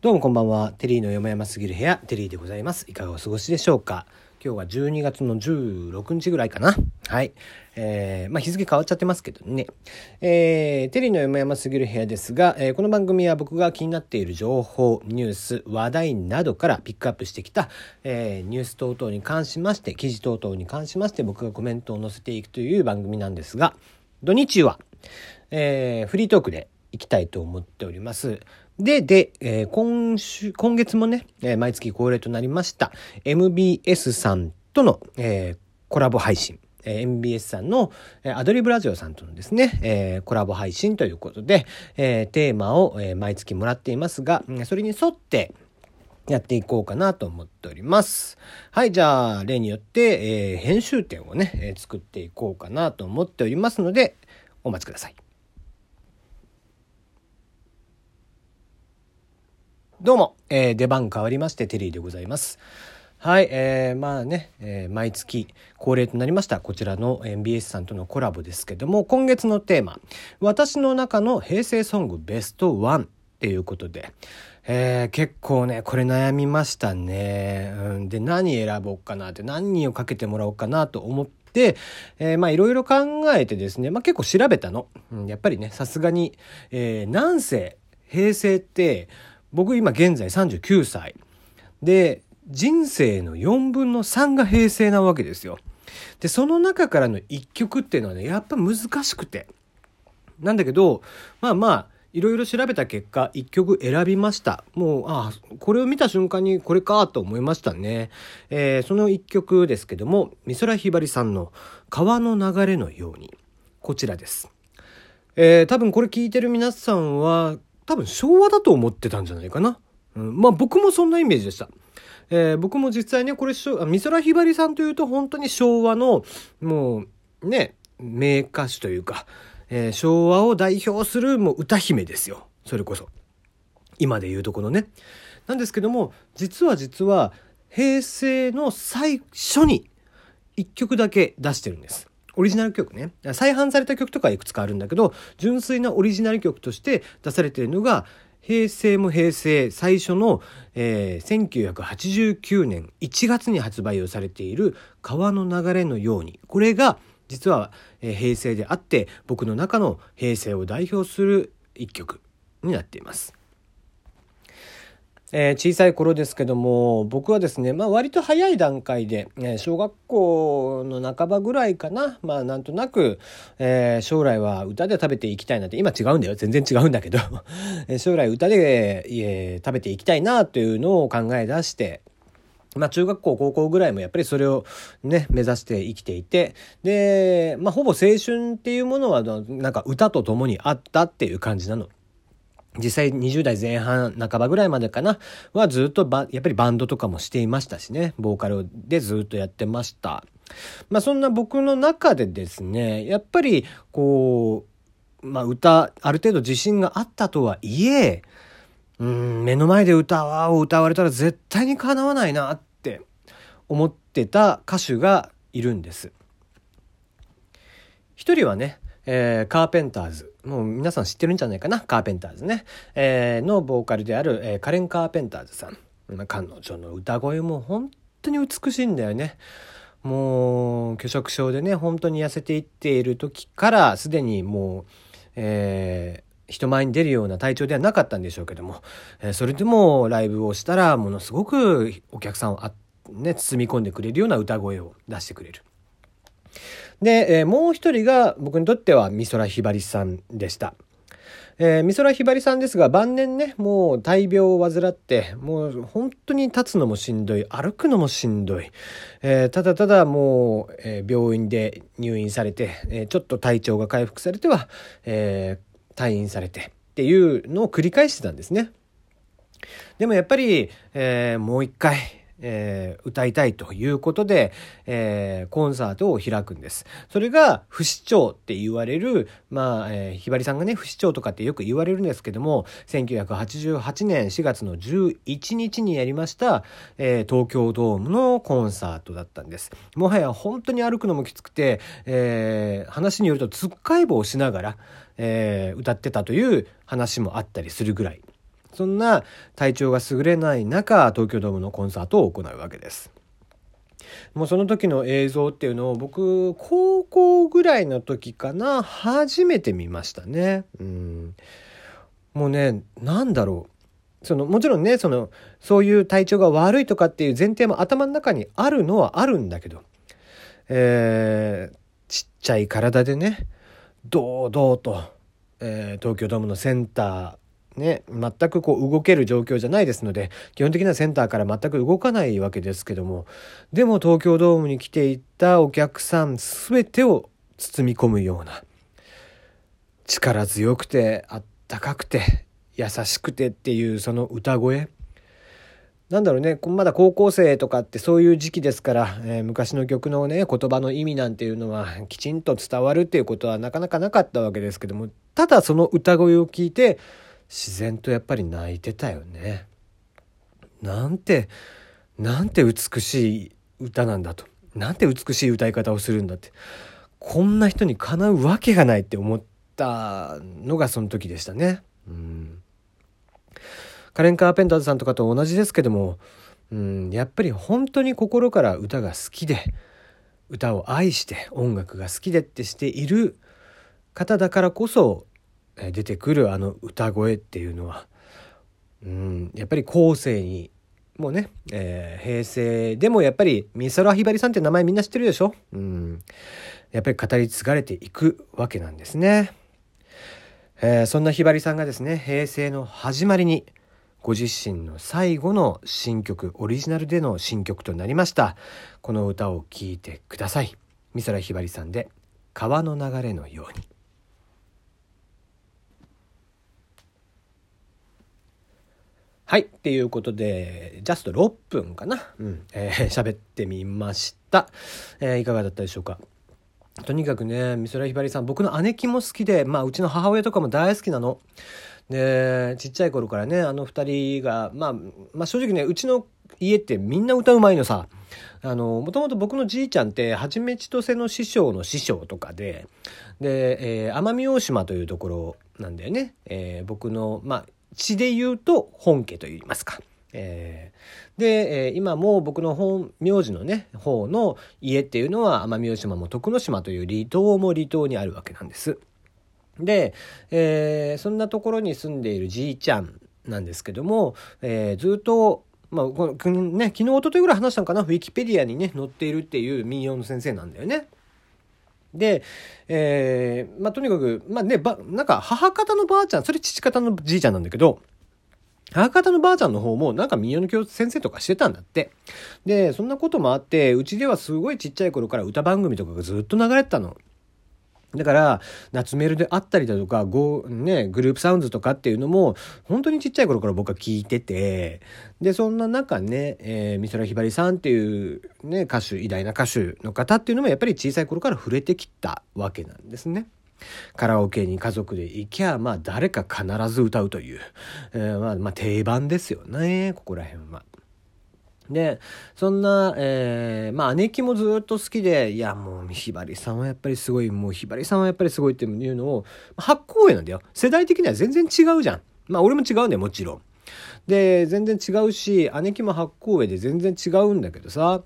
どうもこんばんは。テリーの山々すぎる部屋、テリーでございます。いかがお過ごしでしょうか今日は12月の16日ぐらいかな。はい。えー、まあ日付変わっちゃってますけどね。えー、テリーの山々すぎる部屋ですが、えー、この番組は僕が気になっている情報、ニュース、話題などからピックアップしてきた、えー、ニュース等々に関しまして、記事等々に関しまして僕がコメントを載せていくという番組なんですが、土日は、えー、フリートークでいきたいと思っております。で、で、えー、今週、今月もね、えー、毎月恒例となりました、MBS さんとの、えー、コラボ配信。え、MBS さんの、え、アドリブラジオさんとのですね、え、コラボ配信ということで、え、テーマを、え、毎月もらっていますが、それに沿って、やっていこうかなと思っております。はい、じゃあ、例によって、え、編集点をね、え、作っていこうかなと思っておりますので、お待ちください。どうも、えー、出番変わりまして、テリーでございます。はい、えー、まあね、えー、毎月恒例となりました、こちらの MBS さんとのコラボですけども、今月のテーマ、私の中の平成ソングベストワンっていうことで、えー、結構ね、これ悩みましたね。うん、で、何選ぼうかなって、何をかけてもらおうかなと思って、えー、まあいろいろ考えてですね、まあ結構調べたの。うん、やっぱりね、さすがに、えー、なんせ平成って、僕今現在39歳。で、人生の4分の3が平成なわけですよ。で、その中からの1曲っていうのはね、やっぱ難しくて。なんだけど、まあまあ、いろいろ調べた結果、1曲選びました。もう、ああ、これを見た瞬間にこれかと思いましたね。えー、その1曲ですけども、美空ひばりさんの川の流れのように、こちらです。えー、多分これ聞いてる皆さんは、多分昭和だと思ってたんじゃないかな。うん、まあ僕もそんなイメージでした。えー、僕も実際ね、これ、美空ひばりさんというと本当に昭和の、もう、ね、名歌手というか、えー、昭和を代表するもう歌姫ですよ。それこそ。今で言うとこのね。なんですけども、実は実は、平成の最初に一曲だけ出してるんです。オリジナル曲ね。再販された曲とかいくつかあるんだけど、純粋なオリジナル曲として出されているのが、平成も平成最初の、えー、1989年1月に発売をされている川の流れのように。これが実は、えー、平成であって僕の中の平成を代表する一曲になっています。えー、小さい頃ですけども僕はですね、まあ、割と早い段階で、えー、小学校の半ばぐらいかな、まあ、なんとなく、えー、将来は歌で食べていきたいなって今違うんだよ。全然違うんだけど。将来歌で、えー、食べていきたいなというのを考え出してまあ中学校、高校ぐらいもやっぱりそれをね、目指して生きていて、で、まあほぼ青春っていうものはなんか歌と共にあったっていう感じなの。実際20代前半半ばぐらいまでかな。はずっとやっぱりバンドとかもしていましたしね。ボーカルでずっとやってました。まあそんな僕の中でですねやっぱりこうまあ歌ある程度自信があったとはいえうん目の前で歌を歌われたら絶対にかなわないなって思ってた歌手がいるんです。一人はねえー、カーペンターズ。もう皆さん知ってるんじゃないかな？カーペンターズね。えー、のボーカルである、えー、カレン・カーペンターズさん。彼女の歌声も本当に美しいんだよね。もう、拒食症でね、本当に痩せていっている時から、すでにもう、えー、人前に出るような体調ではなかったんでしょうけども、えー、それでもライブをしたら、ものすごくお客さんをあ、ね、包み込んでくれるような歌声を出してくれる。で、えー、もう一人が僕にとっては美空ひばりさんでした。えー、美空ひばりさんですが晩年ねもう大病を患ってもう本当に立つのもしんどい歩くのもしんどい、えー、ただただもう、えー、病院で入院されて、えちょっと体調が回復されては、え退院されてっていうのを繰り返してたんですね。でもやっぱり、えもう一回えー、歌いたいということで、えー、コンサートを開くんです。それが不死鳥って言われる、まあ、えー、ひばりさんがね、不死鳥とかってよく言われるんですけども、1988年4月の11日にやりました、えー、東京ドームのコンサートだったんです。もはや本当に歩くのもきつくて、えー、話によるとつっかい棒をしながら、えー、歌ってたという話もあったりするぐらい。そんな体調が優れない中、東京ドームのコンサートを行うわけです。もうその時の映像っていうのを僕、高校ぐらいの時かな、初めて見ましたね。うん。もうね、なんだろう。その、もちろんね、その、そういう体調が悪いとかっていう前提も頭の中にあるのはあるんだけど、えー、ちっちゃい体でね、堂々と、えー、東京ドームのセンター、ね、全くこう動ける状況じゃないですので基本的なセンターから全く動かないわけですけどもでも東京ドームに来ていたお客さん全てを包み込むような力強くてあったかくて優しくてっていうその歌声。なんだろうね、まだ高校生とかってそういう時期ですから、えー、昔の曲のね、言葉の意味なんていうのはきちんと伝わるっていうことはなかなかなかったわけですけども、ただその歌声を聞いて自然とやっぱり泣いてたよね。なんて、なんて美しい歌なんだと。なんて美しい歌い方をするんだって。こんな人にかなうわけがないって思ったのがその時でしたね。うんカレン・カーペンターズさんとかと同じですけども、うん、やっぱり本当に心から歌が好きで歌を愛して音楽が好きでってしている方だからこそ出てくるあの歌声っていうのは、うん、やっぱり後世にもうね、えー、平成でもやっぱり美空ひばりさんって名前みんな知ってるでしょ、うん、やっぱり語り継がれていくわけなんですね。えー、そんなひばりさんがですね平成の始まりにご自身の最後の新曲オリジナルでの新曲となりました。この歌を聴いてください。美空ひばりさんで「川の流れのように」はい。っていうことで、ジャスト6分かな。うん。えー、喋ってみました。えー、いかがだったでしょうか？とにかくね、美空ひばりさん、僕の姉貴も好きで、まあ、うちの母親とかも大好きなの。でちっちゃい頃からねあの2人が、まあ、まあ正直ねうちの家ってみんな歌うまいのさあのもともと僕のじいちゃんってはちみちとせの師匠の師匠とかでで、えー、奄美大島というところなんだよね、えー、僕のまあ血で言うと本家といいますか。えー、で、えー、今も僕の本名字のね方の家っていうのは奄美大島も徳之島という離島も離島にあるわけなんです。で、えー、そんなところに住んでいるじいちゃんなんですけども、え、ずっと、まあ、このね、昨日、一昨日ぐらい話したのかな、ウィキペディアにね、載っているっていう民謡の先生なんだよね。で、えー、まあ、とにかく、まあね、ば、なんか、母方のばあちゃん、それ父方のじいちゃんなんだけど、母方のばあちゃんの方もなんか民謡の教先生とかしてたんだって。で、そんなこともあって、うちではすごいちっちゃい頃から歌番組とかがずっと流れてたの。だから、夏メルであったりだとか、ゴね、グループサウンズとかっていうのも、本当にちっちゃい頃から僕は聞いてて、で、そんな中ね、えー、美空ひばりさんっていうね、歌手、偉大な歌手の方っていうのもやっぱり小さい頃から触れてきたわけなんですね。カラオケに家族で行きゃ、まあ誰か必ず歌うという、えー、まあ、まあ定番ですよね、ここら辺は。で、そんな、えー、まあ、姉貴もずっと好きで、いや、もう、ひばりさんはやっぱりすごい、もう、ひばりさんはやっぱりすごいっていうのを、発行上なんだよ。世代的には全然違うじゃん。まあ、俺も違うんだよ、もちろん。で、全然違うし、姉貴も発行上で全然違うんだけどさ、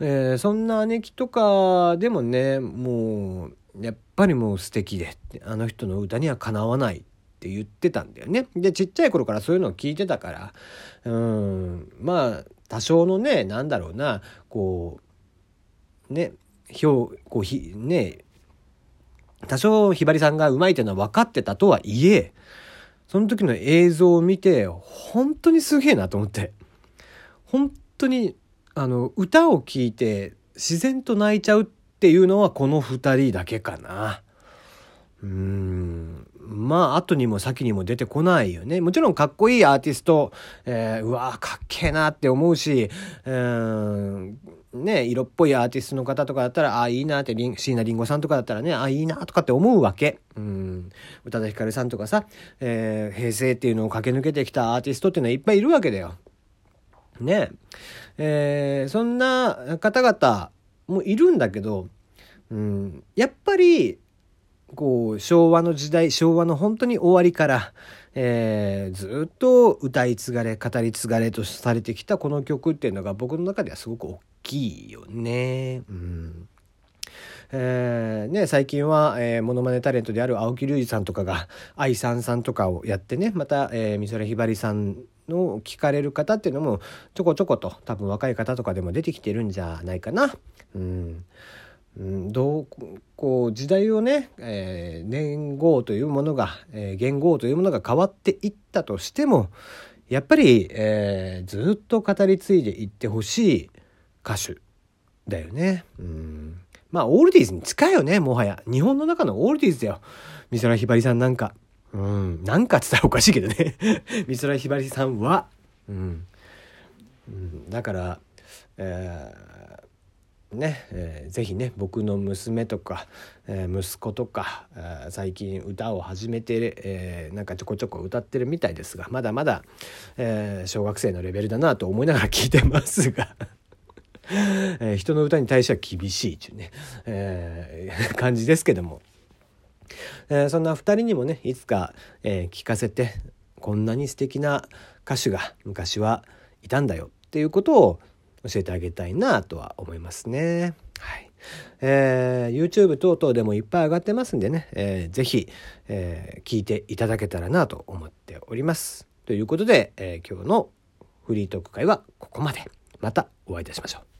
えー、そんな姉貴とかでもね、もう、やっぱりもう素敵で、あの人の歌にはかなわないって言ってたんだよね。で、ちっちゃい頃からそういうのを聞いてたから、うん、まあ、多少のね、なんだろうな、こう、ね、ひょう、こう、ひ、ね、多少ひばりさんがうまいっていうのは分かってたとはいえ、その時の映像を見て、本当にすげえなと思って。本当に、あの、歌を聴いて自然と泣いちゃうっていうのはこの二人だけかな。うん。まあ、後にも先にも出てこないよね。もちろんかっこいいアーティスト、えー、うわかっけえなって思うし、うん、ね、色っぽいアーティストの方とかだったら、ああ、いいなって、椎名林檎さんとかだったらね、ああ、いいなとかって思うわけ。うん。宇多田ヒカルさんとかさ、えー、平成っていうのを駆け抜けてきたアーティストっていうのはいっぱいいるわけだよ。ね。えー、そんな方々もいるんだけど、うん、やっぱり、こう昭和の時代昭和の本当に終わりから、えー、ずっと歌い継がれ語り継がれとされてきたこの曲っていうのが僕の中ではすごく大きいよね。うんえー、ね、最近は、えー、モノマネタレントである青木隆二さんとかが愛さんさんとかをやってねまた、えー、美空ひばりさんの聞かれる方っていうのもちょこちょこと多分若い方とかでも出てきてるんじゃないかな。うんうん、どうこう時代をね、えー、年号というものが、えー、元号というものが変わっていったとしてもやっぱり、えー、ずっと語り継いでいってほしい歌手だよね。うん。まあオールディーズに近いよねもはや。日本の中のオールディーズだよ。美空ひばりさんなんか。うん、なんかっつったらおかしいけどね。美空ひばりさんは、うん、うん、だから、えー、ね、えー、ぜひね僕の娘とか、えー、息子とか、最近歌を始めて、えー、なんかちょこちょこ歌ってるみたいですがまだまだ、えー、小学生のレベルだなと思いながら聞いてますが えー、人の歌に対しては厳しいっていうね、えー、感じですけども。えー、そんな2人にもねいつか、えー、聞かせてこんなに素敵な歌手が昔はいたんだよっていうことを教えてあげたいなとは思いますね。はいえー、YouTube 等々でもいっぱい上がってますんでね、えー、ぜひ、えー、聞いていただけたらなと思っております。ということで、えー、今日のフリートーク会はここまで。またお会いいたしましょう。